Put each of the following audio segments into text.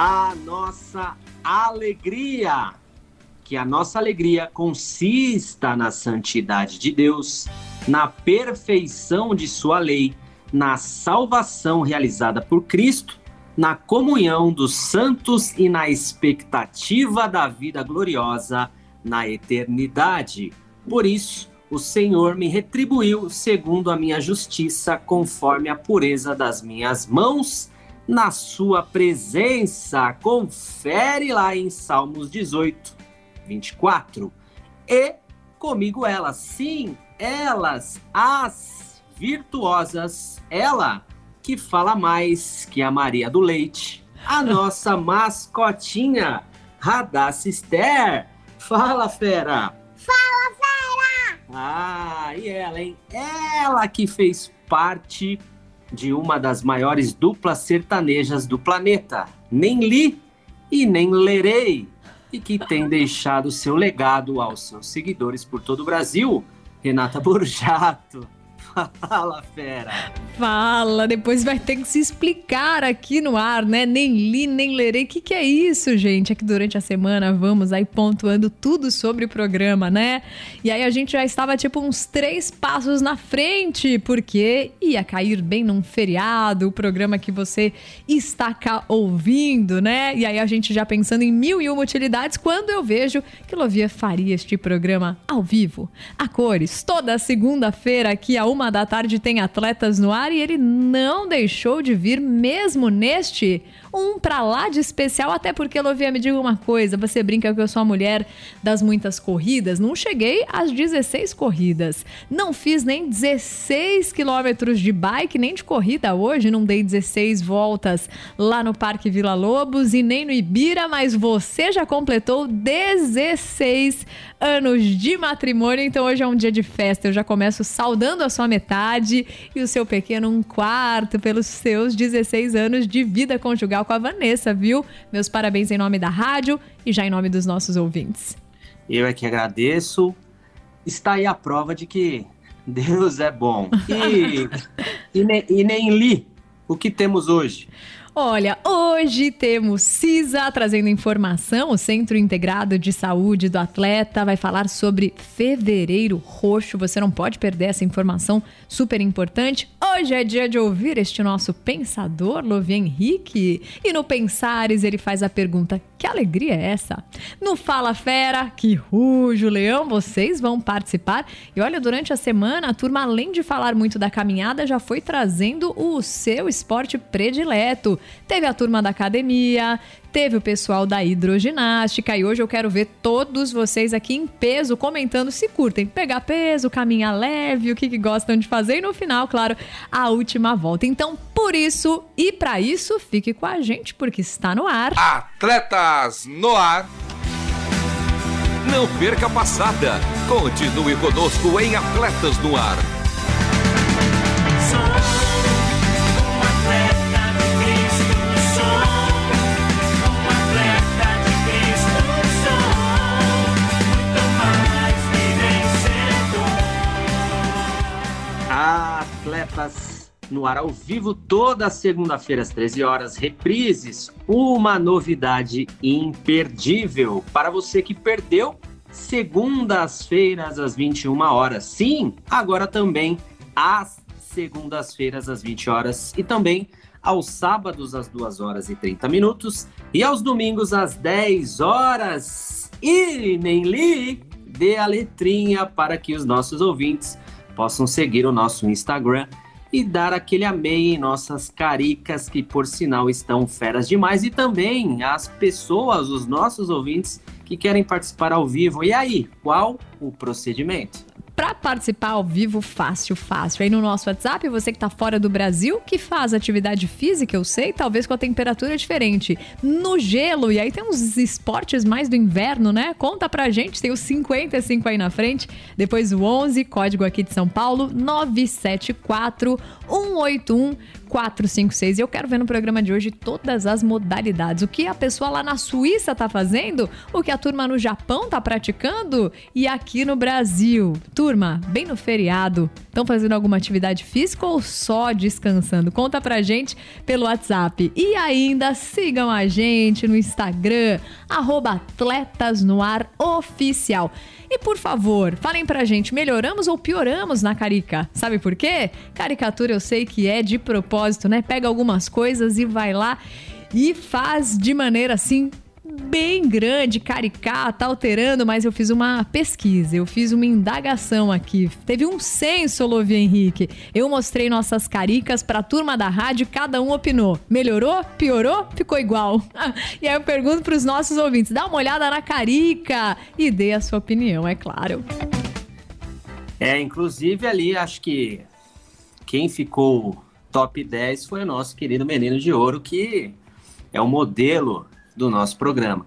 A nossa alegria. Que a nossa alegria consista na santidade de Deus, na perfeição de Sua lei, na salvação realizada por Cristo, na comunhão dos santos e na expectativa da vida gloriosa na eternidade. Por isso, o Senhor me retribuiu segundo a minha justiça, conforme a pureza das minhas mãos, na sua presença. Confere lá em Salmos 18, 24. E comigo elas, sim, elas, as virtuosas, ela que fala mais que a Maria do Leite, a nossa mascotinha, Radassa Esther. Fala, fera! Fala, fera! Ah, e ela, hein? Ela que fez parte de uma das maiores duplas sertanejas do planeta. Nem li e nem lerei. E que tem deixado seu legado aos seus seguidores por todo o Brasil. Renata Borjato. Fala, fera! Fala, depois vai ter que se explicar aqui no ar, né? Nem li, nem lerei. O que, que é isso, gente? É que durante a semana vamos aí pontuando tudo sobre o programa, né? E aí a gente já estava tipo uns três passos na frente, porque ia cair bem num feriado, o programa que você está cá ouvindo, né? E aí a gente já pensando em mil e uma utilidades quando eu vejo que Lovia faria este programa ao vivo, a cores, toda segunda-feira aqui a uma da tarde tem atletas no ar e ele não deixou de vir mesmo neste um pra lá de especial, até porque, Lovia, me diga uma coisa, você brinca que eu sou a mulher das muitas corridas, não cheguei às 16 corridas, não fiz nem 16 quilômetros de bike, nem de corrida hoje, não dei 16 voltas lá no Parque Vila Lobos e nem no Ibira, mas você já completou 16 anos de matrimônio, então hoje é um dia de festa, eu já começo saudando a sua metade e o seu pequeno um quarto pelos seus 16 anos de vida conjugal com a Vanessa, viu? Meus parabéns em nome da rádio e já em nome dos nossos ouvintes. Eu é que agradeço. Está aí a prova de que Deus é bom. E, e, ne, e nem li o que temos hoje. Olha, hoje temos CISA trazendo informação. O Centro Integrado de Saúde do Atleta vai falar sobre Fevereiro Roxo. Você não pode perder essa informação super importante. Hoje é dia de ouvir este nosso pensador, Lovie Henrique. E no Pensares ele faz a pergunta: que alegria é essa? No Fala Fera, que rujo, Leão, vocês vão participar. E olha, durante a semana, a turma, além de falar muito da caminhada, já foi trazendo o seu esporte predileto. Teve a turma da academia, teve o pessoal da hidroginástica e hoje eu quero ver todos vocês aqui em peso comentando se curtem pegar peso, caminhar leve, o que, que gostam de fazer e no final, claro, a última volta. Então, por isso e para isso, fique com a gente porque está no ar. Atletas no Ar. Não perca a passada. Continue conosco em Atletas no Ar. No ar ao vivo toda segunda-feira às 13 horas, reprises, uma novidade imperdível para você que perdeu segundas-feiras às 21 horas. Sim, agora também às segundas-feiras às 20 horas e também aos sábados às 2 horas e 30 minutos e aos domingos às 10 horas. E nem li dê a letrinha para que os nossos ouvintes possam seguir o nosso Instagram e dar aquele amei em nossas caricas, que por sinal estão feras demais, e também as pessoas, os nossos ouvintes que querem participar ao vivo. E aí, qual o procedimento? Para participar ao vivo, fácil, fácil. Aí no nosso WhatsApp, você que está fora do Brasil, que faz atividade física, eu sei, talvez com a temperatura diferente. No gelo, e aí tem uns esportes mais do inverno, né? Conta pra gente, tem os 55 aí na frente. Depois o 11, código aqui de São Paulo, 974 181 456. E eu quero ver no programa de hoje todas as modalidades. O que a pessoa lá na Suíça tá fazendo, o que a turma no Japão tá praticando e aqui no Brasil. Turma, bem no feriado, estão fazendo alguma atividade física ou só descansando? Conta pra gente pelo WhatsApp. E ainda sigam a gente no Instagram, arroba Atletas no Ar Oficial. E por favor, falem pra gente, melhoramos ou pioramos na carica? Sabe por quê? Caricatura eu sei que é de propósito, né? Pega algumas coisas e vai lá e faz de maneira assim bem grande, caricata, alterando, mas eu fiz uma pesquisa, eu fiz uma indagação aqui. Teve um censo, Lovia Henrique. Eu mostrei nossas caricas para a turma da rádio, cada um opinou. Melhorou? Piorou? Ficou igual. e aí eu pergunto para os nossos ouvintes: dá uma olhada na carica e dê a sua opinião, é claro. É, inclusive ali, acho que quem ficou top 10 foi o nosso querido Menino de Ouro, que é o modelo do nosso programa.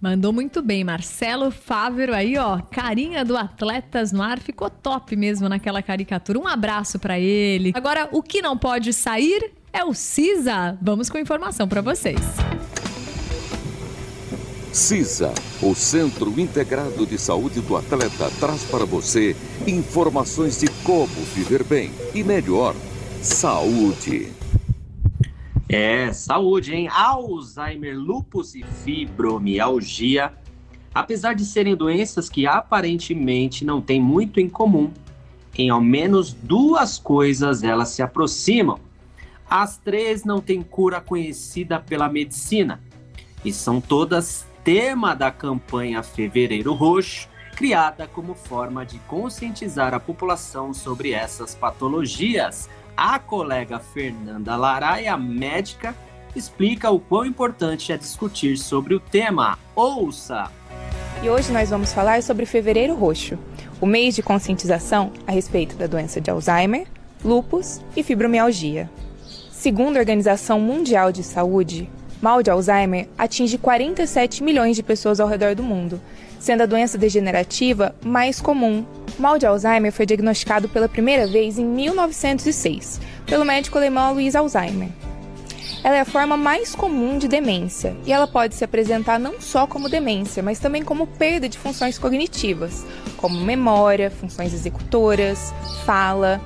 Mandou muito bem, Marcelo Fávero aí, ó, carinha do Atletas no Ar, ficou top mesmo naquela caricatura. Um abraço para ele. Agora, o que não pode sair é o CISA. Vamos com informação para vocês. CISA, o Centro Integrado de Saúde do Atleta, traz para você informações de como viver bem e melhor. Saúde. É, saúde, hein? Alzheimer, lupus e fibromialgia, apesar de serem doenças que aparentemente não têm muito em comum, em ao menos duas coisas elas se aproximam. As três não têm cura conhecida pela medicina e são todas tema da campanha Fevereiro Roxo, criada como forma de conscientizar a população sobre essas patologias. A colega Fernanda Laraia, médica, explica o quão importante é discutir sobre o tema. Ouça! E hoje nós vamos falar sobre Fevereiro Roxo, o mês de conscientização a respeito da doença de Alzheimer, lupus e fibromialgia. Segundo a Organização Mundial de Saúde, mal de Alzheimer atinge 47 milhões de pessoas ao redor do mundo, sendo a doença degenerativa mais comum mal de Alzheimer foi diagnosticado pela primeira vez em 1906 pelo médico alemão Louis Alzheimer. Ela é a forma mais comum de demência e ela pode se apresentar não só como demência, mas também como perda de funções cognitivas, como memória, funções executoras, fala.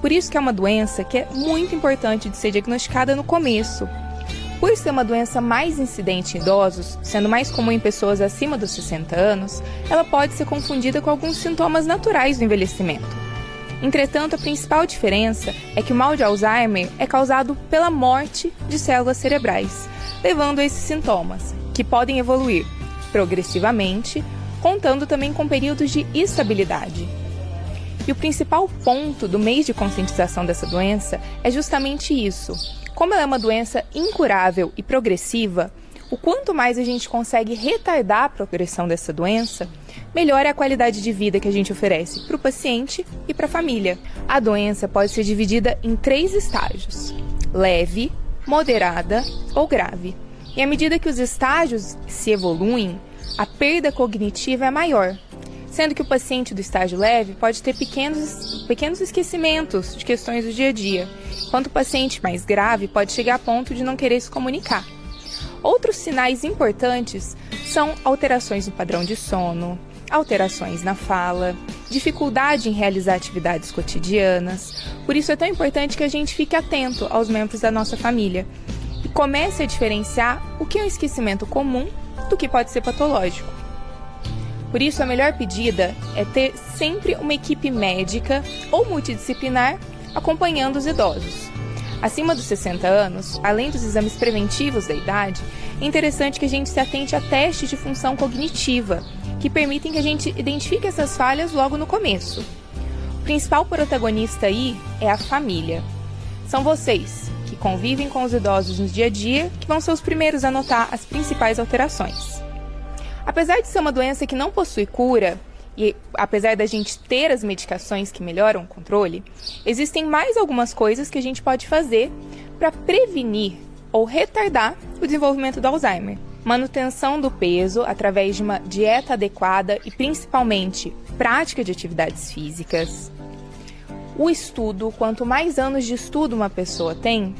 Por isso que é uma doença que é muito importante de ser diagnosticada no começo, por ser uma doença mais incidente em idosos, sendo mais comum em pessoas acima dos 60 anos, ela pode ser confundida com alguns sintomas naturais do envelhecimento. Entretanto, a principal diferença é que o mal de Alzheimer é causado pela morte de células cerebrais, levando a esses sintomas, que podem evoluir progressivamente, contando também com períodos de estabilidade. E o principal ponto do mês de conscientização dessa doença é justamente isso: como ela é uma doença incurável e progressiva, o quanto mais a gente consegue retardar a progressão dessa doença, melhor é a qualidade de vida que a gente oferece para o paciente e para a família. A doença pode ser dividida em três estágios: leve, moderada ou grave. E à medida que os estágios se evoluem, a perda cognitiva é maior, sendo que o paciente do estágio leve pode ter pequenos, pequenos esquecimentos de questões do dia a dia enquanto o paciente mais grave pode chegar a ponto de não querer se comunicar. Outros sinais importantes são alterações no padrão de sono, alterações na fala, dificuldade em realizar atividades cotidianas. Por isso é tão importante que a gente fique atento aos membros da nossa família e comece a diferenciar o que é um esquecimento comum do que pode ser patológico. Por isso, a melhor pedida é ter sempre uma equipe médica ou multidisciplinar acompanhando os idosos. Acima dos 60 anos, além dos exames preventivos da idade, é interessante que a gente se atente a testes de função cognitiva, que permitem que a gente identifique essas falhas logo no começo. O principal protagonista aí é a família. São vocês, que convivem com os idosos no dia a dia, que vão ser os primeiros a notar as principais alterações. Apesar de ser uma doença que não possui cura, e apesar da gente ter as medicações que melhoram o controle, existem mais algumas coisas que a gente pode fazer para prevenir ou retardar o desenvolvimento do Alzheimer. Manutenção do peso através de uma dieta adequada e principalmente prática de atividades físicas. O estudo, quanto mais anos de estudo uma pessoa tem,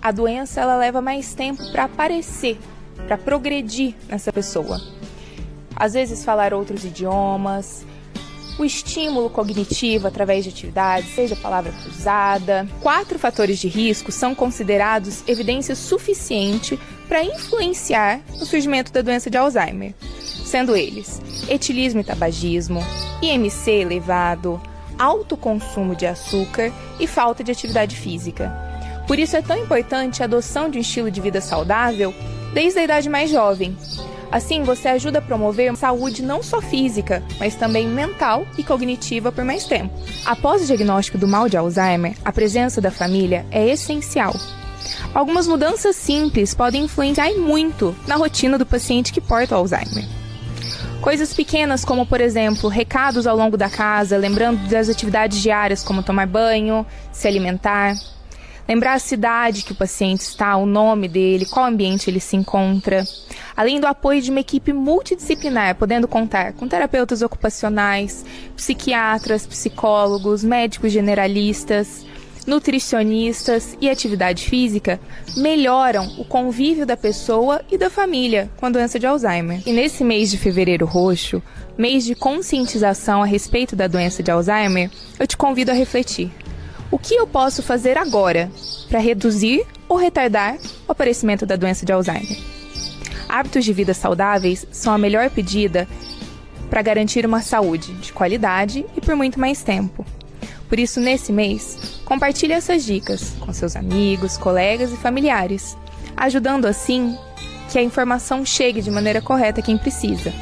a doença ela leva mais tempo para aparecer, para progredir nessa pessoa. Às vezes falar outros idiomas, o estímulo cognitivo através de atividades, seja palavra cruzada. Quatro fatores de risco são considerados evidência suficiente para influenciar o surgimento da doença de Alzheimer, sendo eles etilismo e tabagismo, IMC elevado, alto consumo de açúcar e falta de atividade física. Por isso é tão importante a adoção de um estilo de vida saudável desde a idade mais jovem, Assim, você ajuda a promover saúde não só física, mas também mental e cognitiva por mais tempo. Após o diagnóstico do mal de Alzheimer, a presença da família é essencial. Algumas mudanças simples podem influenciar muito na rotina do paciente que porta o Alzheimer. Coisas pequenas como, por exemplo, recados ao longo da casa, lembrando das atividades diárias como tomar banho, se alimentar, lembrar a cidade que o paciente está, o nome dele, qual ambiente ele se encontra, além do apoio de uma equipe multidisciplinar, podendo contar com terapeutas ocupacionais, psiquiatras, psicólogos, médicos generalistas, nutricionistas e atividade física melhoram o convívio da pessoa e da família com a doença de Alzheimer. E nesse mês de fevereiro roxo, mês de conscientização a respeito da doença de Alzheimer, eu te convido a refletir. O que eu posso fazer agora para reduzir ou retardar o aparecimento da doença de Alzheimer? Hábitos de vida saudáveis são a melhor pedida para garantir uma saúde de qualidade e por muito mais tempo. Por isso, nesse mês, compartilhe essas dicas com seus amigos, colegas e familiares, ajudando assim que a informação chegue de maneira correta a quem precisa.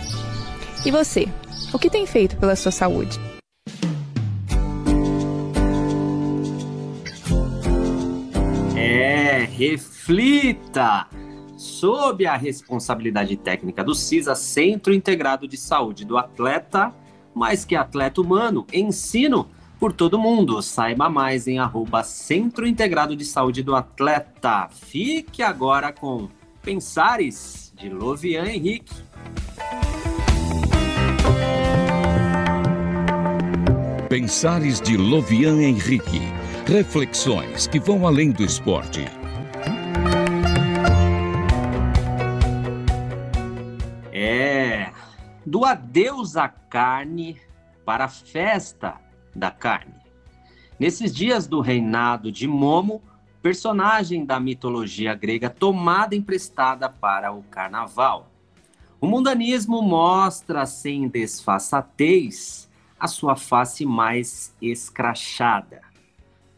E você, o que tem feito pela sua saúde? Reflita sob a responsabilidade técnica do CISA, Centro Integrado de Saúde do Atleta, mais que atleta humano, ensino por todo mundo. Saiba mais em arroba Centro Integrado de Saúde do Atleta. Fique agora com Pensares, de Lovian Henrique. Pensares de Lovian Henrique. Reflexões que vão além do esporte. Do adeus à carne para a festa da carne. Nesses dias do reinado de Momo, personagem da mitologia grega tomada emprestada para o carnaval. O mundanismo mostra sem desfaçatez a sua face mais escrachada.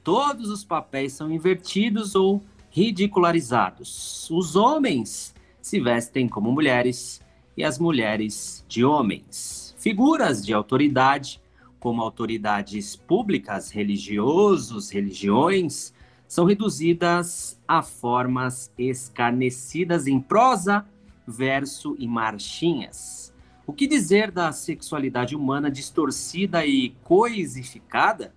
Todos os papéis são invertidos ou ridicularizados. Os homens se vestem como mulheres e as mulheres de homens. Figuras de autoridade, como autoridades públicas, religiosos, religiões, são reduzidas a formas escarnecidas em prosa, verso e marchinhas. O que dizer da sexualidade humana distorcida e coisificada?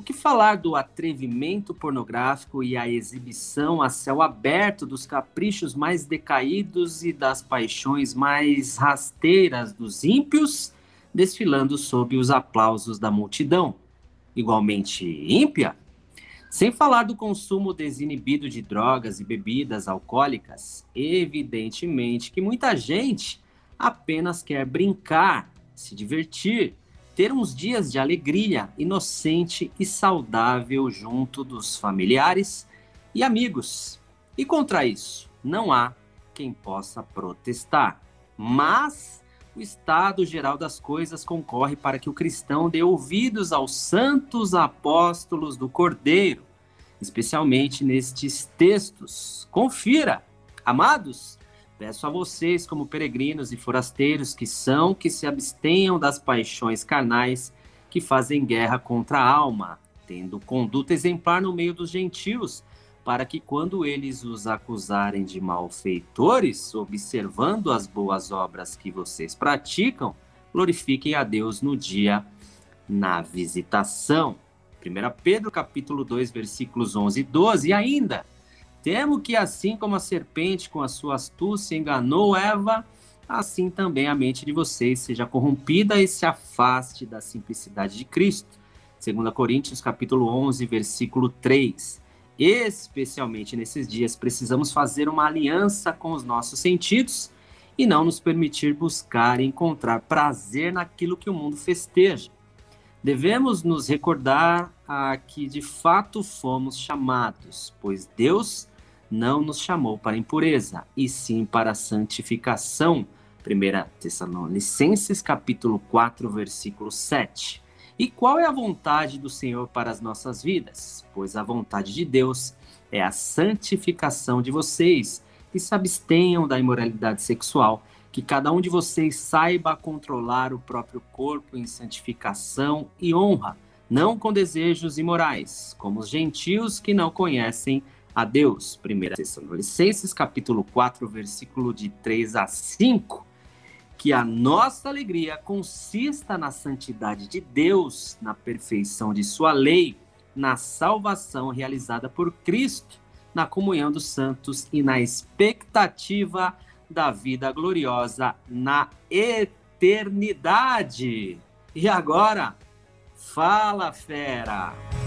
O que falar do atrevimento pornográfico e a exibição a céu aberto dos caprichos mais decaídos e das paixões mais rasteiras dos ímpios, desfilando sob os aplausos da multidão? Igualmente ímpia? Sem falar do consumo desinibido de drogas e bebidas alcoólicas, evidentemente que muita gente apenas quer brincar, se divertir ter uns dias de alegria inocente e saudável junto dos familiares e amigos. E contra isso, não há quem possa protestar. Mas o estado geral das coisas concorre para que o cristão dê ouvidos aos santos apóstolos do Cordeiro, especialmente nestes textos. Confira, amados, Peço a vocês, como peregrinos e forasteiros que são, que se abstenham das paixões carnais que fazem guerra contra a alma, tendo conduta exemplar no meio dos gentios, para que quando eles os acusarem de malfeitores, observando as boas obras que vocês praticam, glorifiquem a Deus no dia na visitação. 1 Pedro capítulo 2, versículos 11 e 12. E ainda, temo que assim como a serpente com a sua astúcia enganou Eva, assim também a mente de vocês seja corrompida e se afaste da simplicidade de Cristo. 2 Coríntios capítulo 11, versículo 3. Especialmente nesses dias, precisamos fazer uma aliança com os nossos sentidos e não nos permitir buscar e encontrar prazer naquilo que o mundo festeja. Devemos nos recordar a que de fato fomos chamados, pois Deus não nos chamou para impureza, e sim para santificação. 1 Tessalonicenses capítulo 4, versículo 7. E qual é a vontade do Senhor para as nossas vidas? Pois a vontade de Deus é a santificação de vocês, que se abstenham da imoralidade sexual que cada um de vocês saiba controlar o próprio corpo em santificação e honra, não com desejos imorais, como os gentios que não conhecem a Deus. 1 Tessalonicenses, capítulo 4, versículo de 3 a 5. Que a nossa alegria consista na santidade de Deus, na perfeição de sua lei, na salvação realizada por Cristo, na comunhão dos santos e na expectativa da vida gloriosa na eternidade. E agora, fala fera!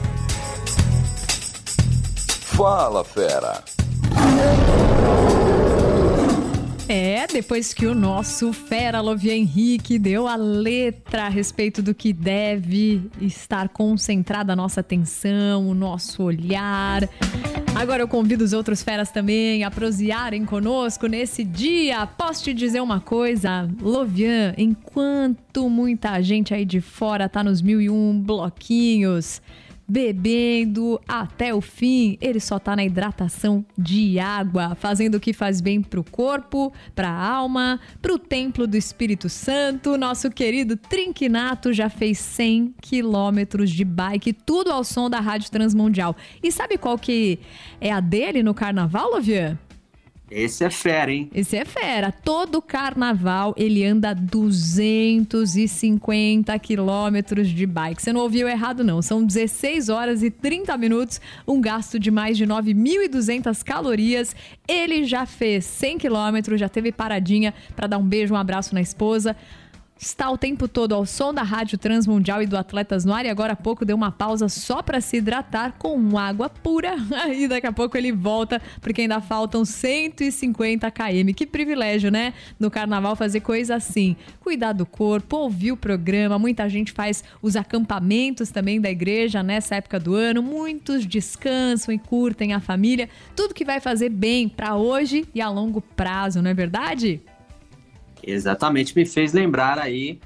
Fala fera! É, depois que o nosso fera Lovia Henrique deu a letra a respeito do que deve estar concentrada a nossa atenção, o nosso olhar. Agora eu convido os outros feras também a prosearem conosco nesse dia. Posso te dizer uma coisa, Lovian, enquanto muita gente aí de fora tá nos mil e um bloquinhos, bebendo até o fim. Ele só tá na hidratação de água, fazendo o que faz bem pro corpo, pra alma, pro templo do Espírito Santo. Nosso querido Trinquinato já fez 100 quilômetros de bike, tudo ao som da Rádio Transmundial. E sabe qual que é a dele no carnaval, Lovian? Esse é fera, hein? Esse é fera. Todo carnaval ele anda 250 quilômetros de bike. Você não ouviu errado, não. São 16 horas e 30 minutos, um gasto de mais de 9.200 calorias. Ele já fez 100 quilômetros, já teve paradinha para dar um beijo, um abraço na esposa está o tempo todo ao som da Rádio Transmundial e do Atletas no Ar e agora há pouco deu uma pausa só para se hidratar com água pura. E daqui a pouco ele volta, porque ainda faltam 150 km. Que privilégio, né? No carnaval fazer coisa assim. Cuidar do corpo, ouvir o programa. Muita gente faz os acampamentos também da igreja nessa época do ano. Muitos descansam e curtem a família. Tudo que vai fazer bem para hoje e a longo prazo, não é verdade? Exatamente, me fez lembrar aí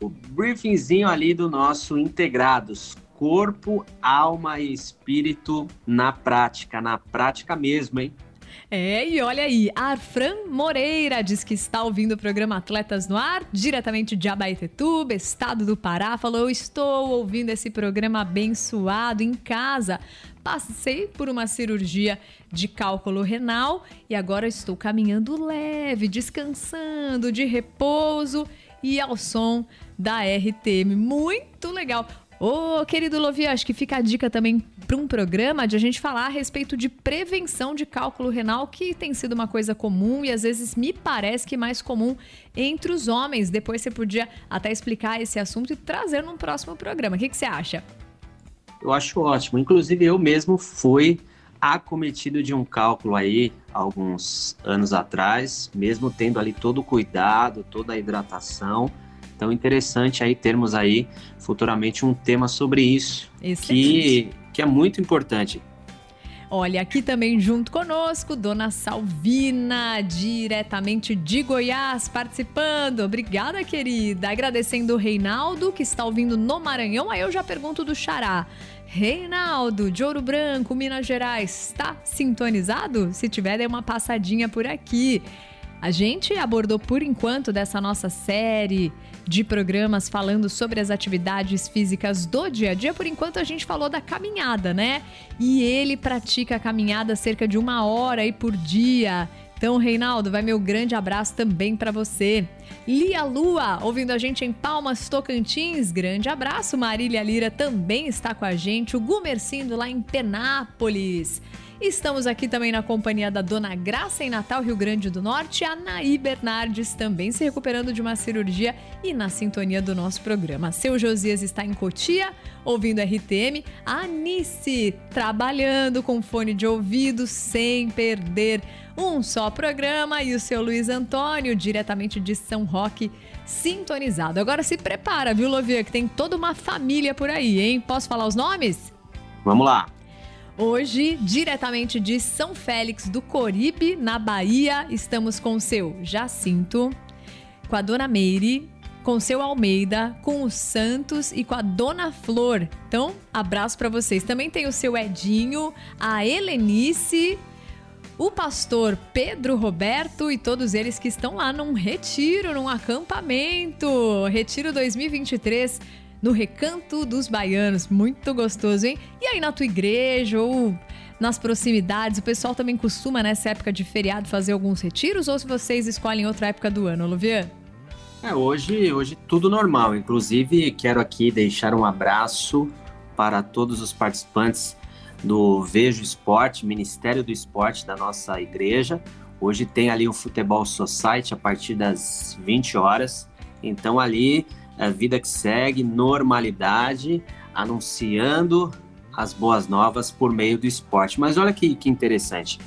o briefingzinho ali do nosso Integrados, corpo, alma e espírito na prática, na prática mesmo, hein? É, e olha aí, Arfran Moreira diz que está ouvindo o programa Atletas no Ar, diretamente de Abaetetuba, estado do Pará. Falou: Estou ouvindo esse programa abençoado em casa. Passei por uma cirurgia de cálculo renal e agora estou caminhando leve, descansando, de repouso e ao som da RTM. Muito legal. Ô, querido Lovi, acho que fica a dica também para um programa de a gente falar a respeito de prevenção de cálculo renal, que tem sido uma coisa comum e às vezes me parece que mais comum entre os homens. Depois você podia até explicar esse assunto e trazer num próximo programa. O que, que você acha? Eu acho ótimo. Inclusive, eu mesmo fui acometido de um cálculo aí alguns anos atrás, mesmo tendo ali todo o cuidado, toda a hidratação. Então, interessante aí termos aí futuramente um tema sobre isso, que, que é muito importante. Olha, aqui também junto conosco, Dona Salvina, diretamente de Goiás, participando. Obrigada, querida. Agradecendo o Reinaldo, que está ouvindo no Maranhão. Aí eu já pergunto do Xará. Reinaldo, de Ouro Branco, Minas Gerais, está sintonizado? Se tiver, dê uma passadinha por aqui. A gente abordou por enquanto dessa nossa série de programas falando sobre as atividades físicas do dia a dia. Por enquanto a gente falou da caminhada, né? E ele pratica a caminhada cerca de uma hora aí por dia. Então, Reinaldo, vai meu grande abraço também para você. Lia Lua, ouvindo a gente em Palmas, Tocantins. Grande abraço. Marília Lira também está com a gente. O Gumercindo lá em Penápolis. Estamos aqui também na companhia da Dona Graça em Natal, Rio Grande do Norte, a Naí Bernardes também se recuperando de uma cirurgia e na sintonia do nosso programa. Seu Josias está em Cotia, ouvindo RTM, a Anice trabalhando com fone de ouvido sem perder um só programa e o seu Luiz Antônio, diretamente de São Roque, sintonizado. Agora se prepara, viu, Lovia, que tem toda uma família por aí, hein? Posso falar os nomes? Vamos lá. Hoje, diretamente de São Félix do Coribe, na Bahia, estamos com o seu Jacinto, com a dona Meire, com o seu Almeida, com o Santos e com a dona Flor. Então, abraço para vocês. Também tem o seu Edinho, a Helenice, o pastor Pedro Roberto e todos eles que estão lá num retiro, num acampamento. Retiro 2023 no Recanto dos Baianos. Muito gostoso, hein? E aí na tua igreja ou nas proximidades, o pessoal também costuma nessa época de feriado fazer alguns retiros ou se vocês escolhem outra época do ano, Luvian? É, hoje, hoje tudo normal. Inclusive, quero aqui deixar um abraço para todos os participantes do Vejo Esporte, Ministério do Esporte da nossa igreja. Hoje tem ali o Futebol Society a partir das 20 horas. Então ali a vida que segue, normalidade, anunciando as boas novas por meio do esporte. Mas olha que, que interessante.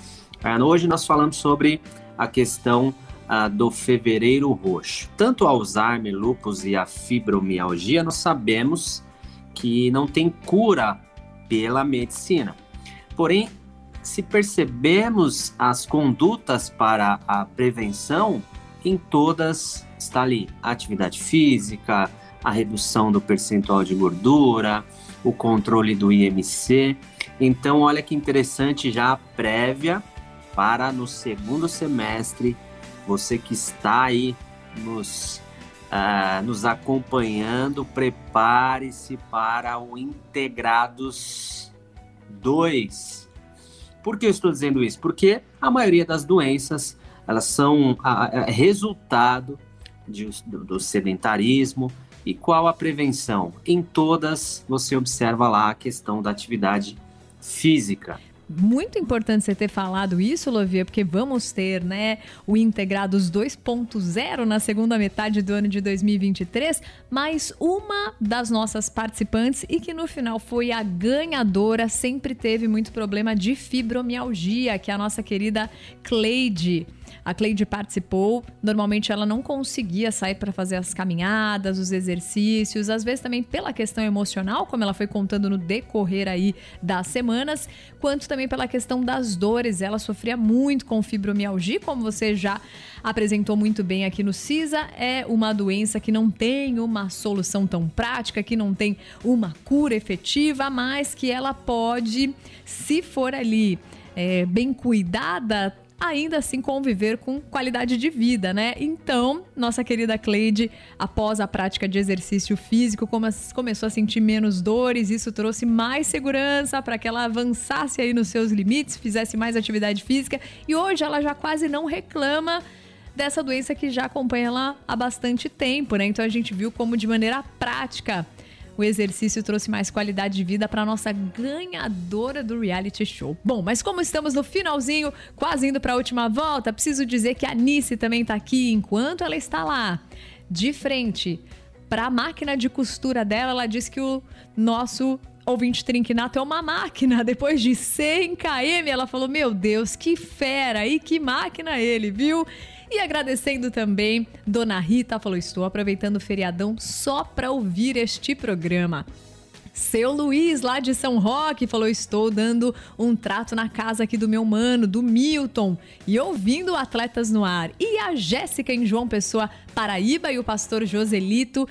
Uh, hoje nós falamos sobre a questão uh, do fevereiro roxo. Tanto Alzheimer, lupus e a fibromialgia, nós sabemos que não tem cura pela medicina. Porém, se percebemos as condutas para a prevenção, em todas está ali a atividade física, a redução do percentual de gordura, o controle do IMC. Então, olha que interessante já a prévia para no segundo semestre, você que está aí nos uh, nos acompanhando, prepare-se para o Integrados 2. Por que eu estou dizendo isso? Porque a maioria das doenças elas são a, a, resultado de, do, do sedentarismo. E qual a prevenção? Em todas você observa lá a questão da atividade física muito importante você ter falado isso, Lovia, porque vamos ter, né, o Integrados 2.0 na segunda metade do ano de 2023, mas uma das nossas participantes e que no final foi a ganhadora, sempre teve muito problema de fibromialgia, que é a nossa querida Cleide. A Cleide participou. Normalmente ela não conseguia sair para fazer as caminhadas, os exercícios, às vezes também pela questão emocional, como ela foi contando no decorrer aí das semanas, quanto também pela questão das dores. Ela sofria muito com fibromialgia, como você já apresentou muito bem aqui no CISA, é uma doença que não tem uma solução tão prática, que não tem uma cura efetiva, mas que ela pode, se for ali é, bem cuidada, ainda assim conviver com qualidade de vida, né? Então, nossa querida Cleide, após a prática de exercício físico, começou a sentir menos dores, isso trouxe mais segurança para que ela avançasse aí nos seus limites, fizesse mais atividade física e hoje ela já quase não reclama dessa doença que já acompanha ela há bastante tempo, né? Então a gente viu como de maneira prática o exercício trouxe mais qualidade de vida para nossa ganhadora do reality show. Bom, mas como estamos no finalzinho, quase indo para a última volta, preciso dizer que a Nice também está aqui enquanto ela está lá, de frente para a máquina de costura dela. Ela disse que o nosso ouvinte trinquinato é uma máquina. Depois de 100 km, ela falou: Meu Deus, que fera! E que máquina ele, viu? E agradecendo também, Dona Rita falou: estou aproveitando o feriadão só para ouvir este programa. Seu Luiz, lá de São Roque, falou: Estou dando um trato na casa aqui do meu mano, do Milton, e ouvindo Atletas no Ar. E a Jéssica em João Pessoa, Paraíba, e o pastor Joselito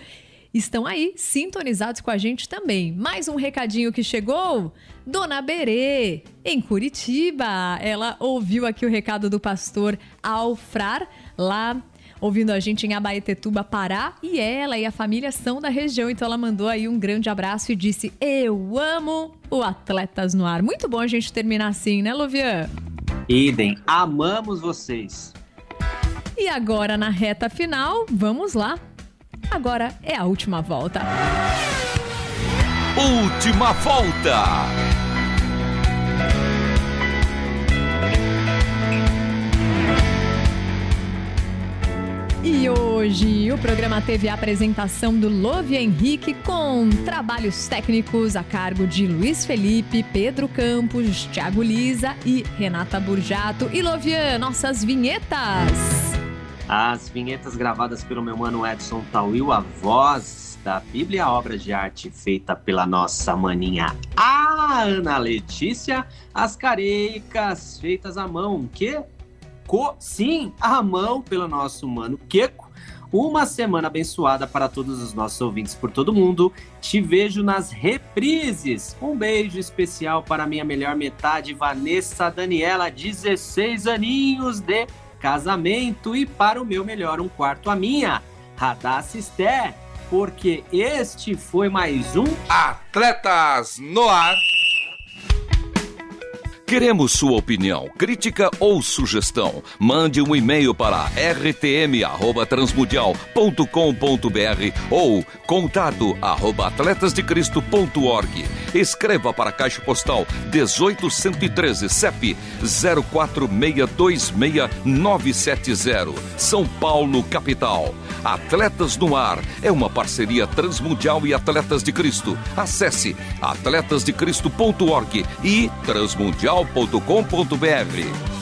estão aí sintonizados com a gente também. Mais um recadinho que chegou. Dona Berê, em Curitiba. Ela ouviu aqui o recado do pastor Alfrar, lá ouvindo a gente em Abaetetuba, Pará, e ela e a família são da região, então ela mandou aí um grande abraço e disse: "Eu amo o Atletas no Ar". Muito bom a gente terminar assim, né, Luvian? Idem, amamos vocês. E agora na reta final, vamos lá. Agora é a última volta. Última volta. E hoje o programa teve a apresentação do Love Henrique com trabalhos técnicos a cargo de Luiz Felipe, Pedro Campos, Thiago Lisa e Renata Burjato. E Lovian, nossas vinhetas! As vinhetas gravadas pelo meu mano Edson Tauil, a voz da Bíblia Obra de Arte feita pela nossa maninha Ana Letícia, as careicas feitas à mão, que Co sim, à mão pelo nosso mano Queco. Uma semana abençoada para todos os nossos ouvintes por todo mundo. Te vejo nas reprises. Um beijo especial para minha melhor metade, Vanessa Daniela, 16 aninhos de casamento. E para o meu melhor um quarto, a minha, Radassa Esté. Porque este foi mais um Atletas no Ar. Queremos sua opinião, crítica ou sugestão. Mande um e-mail para rtm@transmundial.com.br ou contato arroba atletasdecristo.org. Escreva para a Caixa Postal 18113 CEP 04626970, São Paulo, capital. Atletas no Ar é uma parceria Transmundial e Atletas de Cristo. Acesse atletasdecristo.org e transmundial portal.com.br.